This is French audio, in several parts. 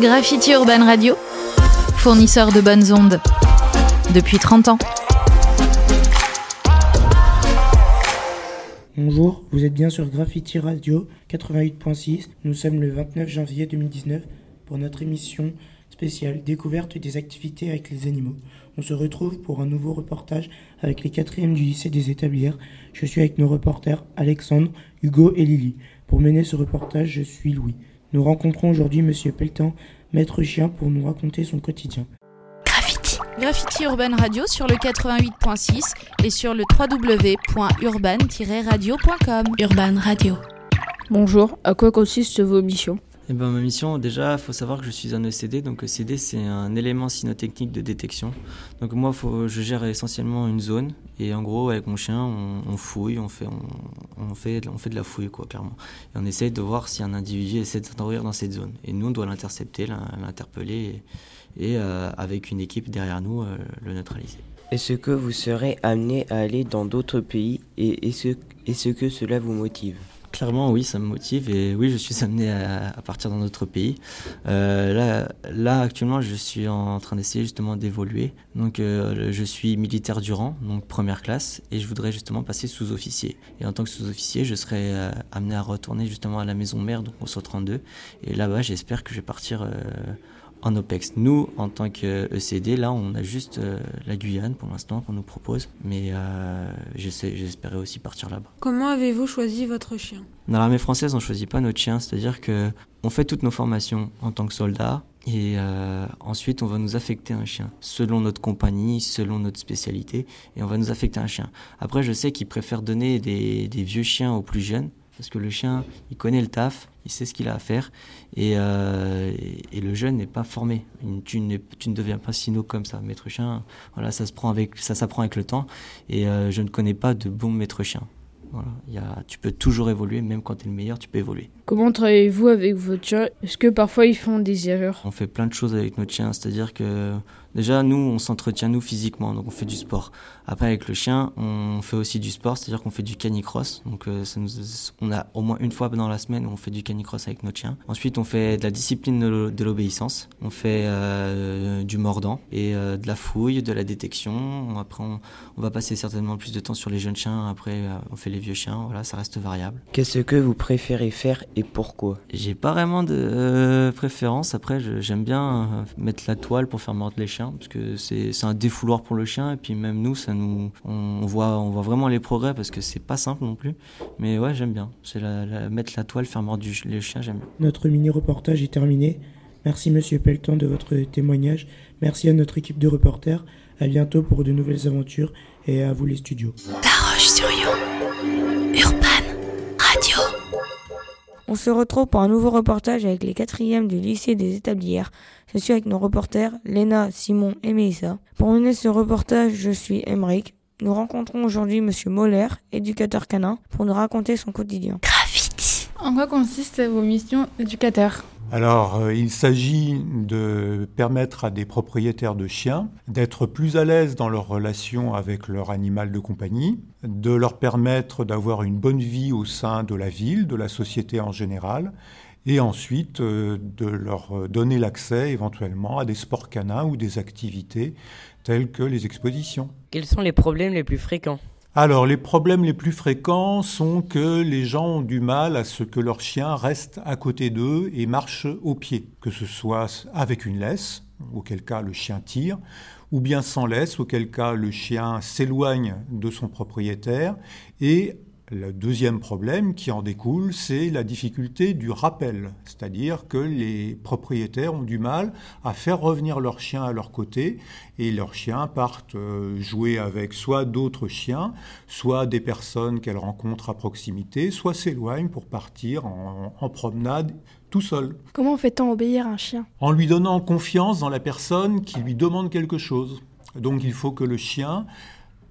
Graffiti Urban Radio, fournisseur de bonnes ondes depuis 30 ans. Bonjour, vous êtes bien sur Graffiti Radio 88.6. Nous sommes le 29 janvier 2019 pour notre émission spéciale Découverte des activités avec les animaux. On se retrouve pour un nouveau reportage avec les quatrièmes du lycée des établières. Je suis avec nos reporters Alexandre, Hugo et Lily. Pour mener ce reportage, je suis Louis. Nous rencontrons aujourd'hui Monsieur Pelletan, maître chien, pour nous raconter son quotidien. Graffiti. Graffiti Urban Radio sur le 88.6 et sur le www.urban-radio.com. Urban Radio. Bonjour, à quoi consistent vos missions? Eh ben, ma mission, déjà, il faut savoir que je suis un ECD. Donc, ECD, c'est un élément cynotechnique de détection. Donc, moi, faut, je gère essentiellement une zone. Et en gros, avec mon chien, on, fouille, on fait, on, fait, on fait de la fouille, quoi, clairement. Et on essaye de voir si un individu essaie de s'introduire dans cette zone. Et nous, on doit l'intercepter, l'interpeller et, euh, avec une équipe derrière nous, euh, le neutraliser. Est-ce que vous serez amené à aller dans d'autres pays et est-ce est que cela vous motive? Clairement, oui, ça me motive et oui, je suis amené à, partir dans d'autres pays. Euh, là, là, actuellement, je suis en train d'essayer justement d'évoluer. Donc, euh, je suis militaire du rang, donc première classe, et je voudrais justement passer sous-officier. Et en tant que sous-officier, je serai euh, amené à retourner justement à la maison mère, donc au 132. Et là-bas, j'espère que je vais partir en OPEX. Nous, en tant qu'ECD, là, on a juste euh, la Guyane pour l'instant qu'on nous propose, mais euh, j'espérais aussi partir là-bas. Comment avez-vous choisi votre chien? Dans l'armée française, on ne choisit pas notre chien, c'est-à-dire que on fait toutes nos formations en tant que soldat, et euh, ensuite, on va nous affecter un chien, selon notre compagnie, selon notre spécialité, et on va nous affecter un chien. Après, je sais qu'ils préfèrent donner des, des vieux chiens aux plus jeunes, parce que le chien, il connaît le taf, il sait ce qu'il a à faire, et, euh, et, le jeune n'est pas formé. Tu, tu, ne deviens pas sino comme ça. Maître chien, voilà, ça se prend avec, ça s'apprend avec le temps, et euh, je ne connais pas de bon maître chien. Voilà, y a, tu peux toujours évoluer, même quand tu es le meilleur, tu peux évoluer. Comment travaillez-vous avec votre chien? Est-ce que parfois ils font des erreurs? On fait plein de choses avec notre chien, c'est-à-dire que Déjà, nous, on s'entretient nous physiquement, donc on fait du sport. Après, avec le chien, on fait aussi du sport, c'est-à-dire qu'on fait du canicross. Donc, euh, ça nous, on a au moins une fois dans la semaine où on fait du canicross avec notre chien. Ensuite, on fait de la discipline de l'obéissance. On fait euh, du mordant et euh, de la fouille, de la détection. Après, on, on, va passer certainement plus de temps sur les jeunes chiens. Après, on fait les vieux chiens. Voilà, ça reste variable. Qu'est-ce que vous préférez faire et pourquoi? J'ai pas vraiment de préférence. Après, j'aime bien mettre la toile pour faire mordre les chiens parce que c'est un défouloir pour le chien et puis même nous ça nous on voit on voit vraiment les progrès parce que c'est pas simple non plus. Mais ouais j'aime bien. C'est la, mettre la toile faire mordre du, les chiens j'aime bien. Notre mini reportage est terminé. Merci monsieur Pelletan de votre témoignage. Merci à notre équipe de reporters. À bientôt pour de nouvelles aventures et à vous les studios. Sur Urban on se retrouve pour un nouveau reportage avec les quatrièmes du lycée des établières. Je suis avec nos reporters Léna, Simon et Mélissa. Pour mener ce reportage, je suis Emeric. Nous rencontrons aujourd'hui Monsieur Moller, éducateur canin, pour nous raconter son quotidien. Graffiti. En quoi consistent vos missions d'éducateur alors, euh, il s'agit de permettre à des propriétaires de chiens d'être plus à l'aise dans leur relation avec leur animal de compagnie, de leur permettre d'avoir une bonne vie au sein de la ville, de la société en général, et ensuite euh, de leur donner l'accès éventuellement à des sports canins ou des activités telles que les expositions. Quels sont les problèmes les plus fréquents? Alors, les problèmes les plus fréquents sont que les gens ont du mal à ce que leur chien reste à côté d'eux et marche au pied, que ce soit avec une laisse, auquel cas le chien tire, ou bien sans laisse, auquel cas le chien s'éloigne de son propriétaire et le deuxième problème qui en découle, c'est la difficulté du rappel, c'est-à-dire que les propriétaires ont du mal à faire revenir leur chien à leur côté et leurs chiens partent euh, jouer avec soit d'autres chiens, soit des personnes qu'elles rencontrent à proximité, soit s'éloignent pour partir en, en promenade tout seul. Comment fait-on obéir un chien? En lui donnant confiance dans la personne qui lui demande quelque chose. Donc il faut que le chien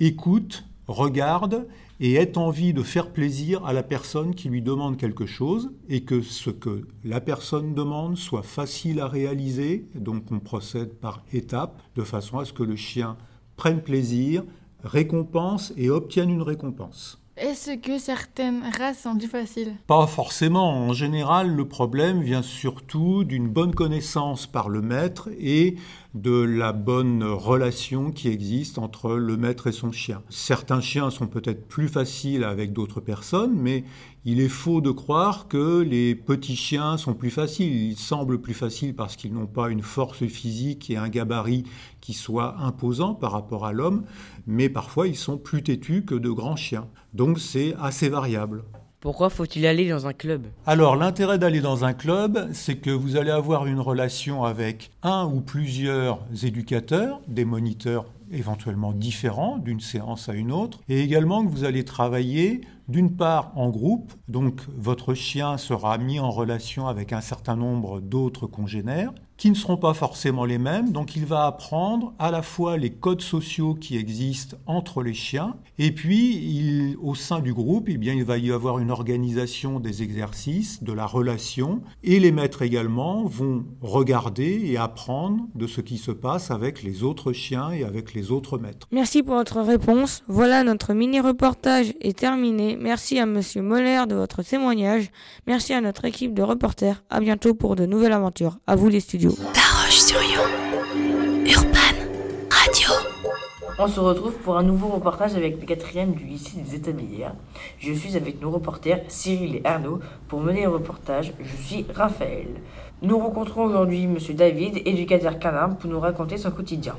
écoute, regarde et ait envie de faire plaisir à la personne qui lui demande quelque chose et que ce que la personne demande soit facile à réaliser. Donc on procède par étapes de façon à ce que le chien prenne plaisir, récompense et obtienne une récompense. Est-ce que certaines races sont plus faciles? Pas forcément. En général, le problème vient surtout d'une bonne connaissance par le maître et de la bonne relation qui existe entre le maître et son chien. Certains chiens sont peut-être plus faciles avec d'autres personnes, mais il est faux de croire que les petits chiens sont plus faciles. Ils semblent plus faciles parce qu'ils n'ont pas une force physique et un gabarit qui soit imposant par rapport à l'homme, mais parfois ils sont plus têtus que de grands chiens. Donc c'est assez variable. Pourquoi faut-il aller dans un club? Alors l'intérêt d'aller dans un club, c'est que vous allez avoir une relation avec un ou plusieurs éducateurs, des moniteurs éventuellement différents d'une séance à une autre, et également que vous allez travailler d'une part en groupe, donc votre chien sera mis en relation avec un certain nombre d'autres congénères, qui ne seront pas forcément les mêmes. Donc il va apprendre à la fois les codes sociaux qui existent entre les chiens, et puis au sein du groupe, eh bien, il va y avoir une organisation des exercices, de la relation, et les maîtres également vont regarder et apprendre de ce qui se passe avec les autres chiens et avec les autres maîtres. Merci pour votre réponse. Voilà, notre mini-reportage est terminé. Merci à Monsieur Moller de votre témoignage. Merci à notre équipe de reporters. À bientôt pour de nouvelles aventures. À vous les studios. Roche-sur-Yon. Urban Radio. On se retrouve pour un nouveau reportage avec le quatrième du lycée des établières. Je suis avec nos reporters Cyril et Arnaud pour mener le reportage. Je suis Raphaël. Nous rencontrons aujourd'hui Monsieur David, éducateur canin, pour nous raconter son quotidien.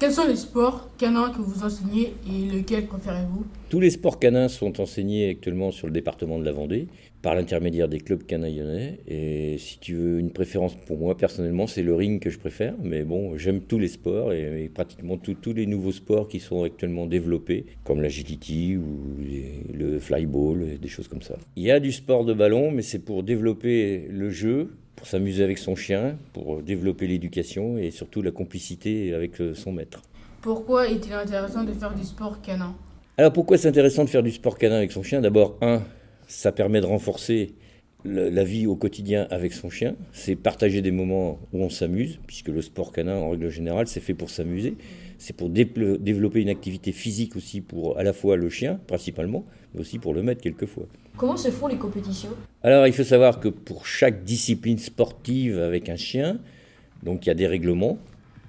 Quels sont les sports canins que vous enseignez et lesquels préférez-vous? Tous les sports canins sont enseignés actuellement sur le département de la Vendée par l'intermédiaire des clubs canins lyonnais. Et si tu veux une préférence pour moi personnellement, c'est le ring que je préfère. Mais bon, j'aime tous les sports et, et pratiquement tous- les nouveaux sports qui sont actuellement développés, comme l'agility ou les- le flyball, et des choses comme ça. Il y a du sport de ballon, mais c'est pour développer le jeu, pour s'amuser avec son chien, pour développer l'éducation et surtout la complicité avec euh, son maître. Pourquoi est-il intéressant de faire du sport canin? Alors pourquoi c'est intéressant de faire du sport canin avec son chien? D'abord, un, ça permet de renforcer le- la vie au quotidien avec son chien. C'est partager des moments où on s'amuse, puisque le sport canin, en règle générale, c'est fait pour s'amuser. C'est pour développer une activité physique aussi pour à la fois le chien, principalement, mais aussi pour le maître quelquefois. Comment se font les compétitions? Alors, il faut savoir que pour chaque discipline sportive avec un chien, donc il y a des règlements.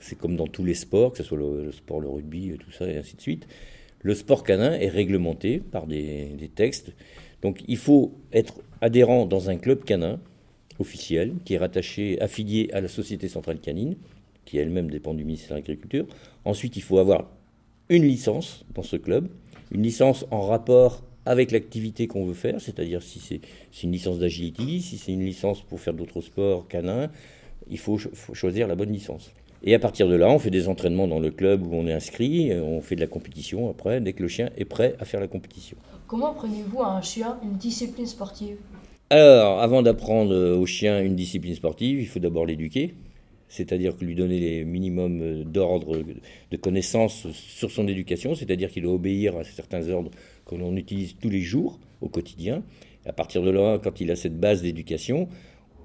C'est comme dans tous les sports, que ce soit le, le sport, le rugby, tout ça, et ainsi de suite. Le sport canin est réglementé par des, des textes. Donc, il faut être adhérent dans un club canin officiel qui est rattaché, affilié à la Société centrale canine, qui elle-même dépend du ministère de l'Agriculture. Ensuite, il faut avoir une licence dans ce club, une licence en rapport avec l'activité qu'on veut faire, c'est-à-dire si c'est une licence d'agility, si c'est une licence pour faire d'autres sports canins, il faut, faut choisir la bonne licence. Et à partir de là, on fait des entraînements dans le club où on est inscrit, et on fait de la compétition après, dès que le chien est prêt à faire la compétition. Comment apprenez-vous à un chien une discipline sportive? Alors, avant d'apprendre euh, au chien une discipline sportive, il faut d'abord l'éduquer, c'est-à-dire que lui donner les minimums euh, d'ordre, de connaissances sur son éducation, c'est-à-dire qu'il doit obéir à certains ordres que l'on utilise tous les jours au quotidien. À partir de là, quand il a cette base d'éducation,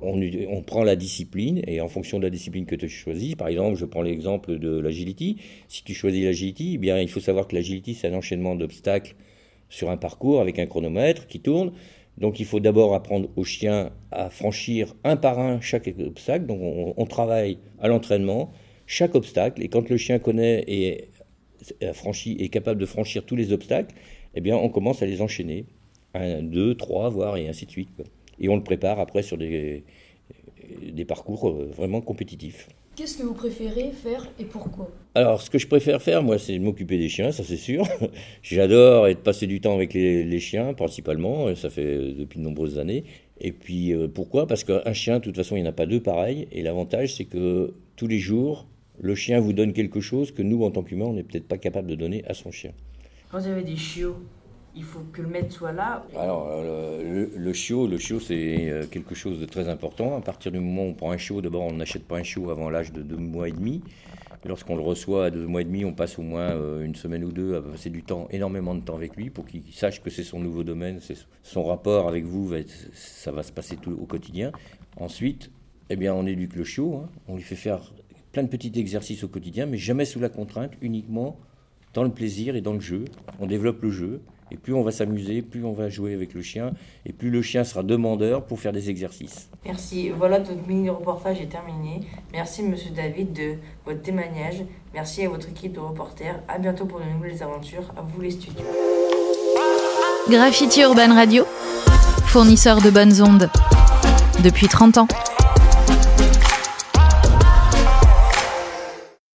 on, prend la discipline et en fonction de la discipline que tu choisis, par exemple, je prends l'exemple de l'agility. Si tu choisis l'agility, eh bien, il faut savoir que l'agility, c'est un enchaînement d'obstacles sur un parcours avec un chronomètre qui tourne. Donc il faut d'abord apprendre au chien à franchir un par un chaque obstacle. Donc on, travaille à l'entraînement chaque obstacle. Et quand le chien connaît et a franchi, est capable de franchir tous les obstacles, eh bien on commence à les enchaîner. Un, deux, trois, voire et ainsi de suite. Et on le prépare après sur des, des parcours euh, vraiment compétitifs. Qu'est-ce que vous préférez faire et pourquoi? Alors, ce que je préfère faire, moi, c'est de m'occuper des chiens, ça c'est sûr. J'adore et de passer du temps avec les, les chiens, principalement. et Ça fait depuis de nombreuses années. Et puis, euh, pourquoi? Parce qu'un chien, de toute façon, il n'y en a pas deux pareils. Et l'avantage, c'est que tous les jours, le chien vous donne quelque chose que nous, en tant qu'humains, on n'est peut-être pas capable de donner à son chien. Quand vous avez des chiots, il faut que le maître soit là. Alors, euh, le, le chiot, le chiot, c'est euh, quelque chose de très important. À partir du moment où on prend un chiot, d'abord, on n'achète pas un chiot avant l'âge de deux mois et demi. Lorsqu'on le reçoit à deux mois et demi, on passe au moins euh, une semaine ou deux à passer du temps, énormément de temps avec lui, pour qu'il sache que c'est son nouveau domaine, son rapport avec vous, ça va se passer tout au quotidien. Ensuite, eh bien, on éduque le chiot, hein. on lui fait faire plein de petits exercices au quotidien, mais jamais sous la contrainte, uniquement dans le plaisir et dans le jeu. On développe le jeu. Et plus on va s'amuser, plus on va jouer avec le chien, et plus le chien sera demandeur pour faire des exercices. Merci. Voilà, notre mini-reportage est terminé. Merci, monsieur David, de votre témoignage. Merci à votre équipe de reporters. À bientôt pour de nouvelles aventures. À vous, les studios. Graffiti Urban Radio, fournisseur de bonnes ondes depuis 30 ans.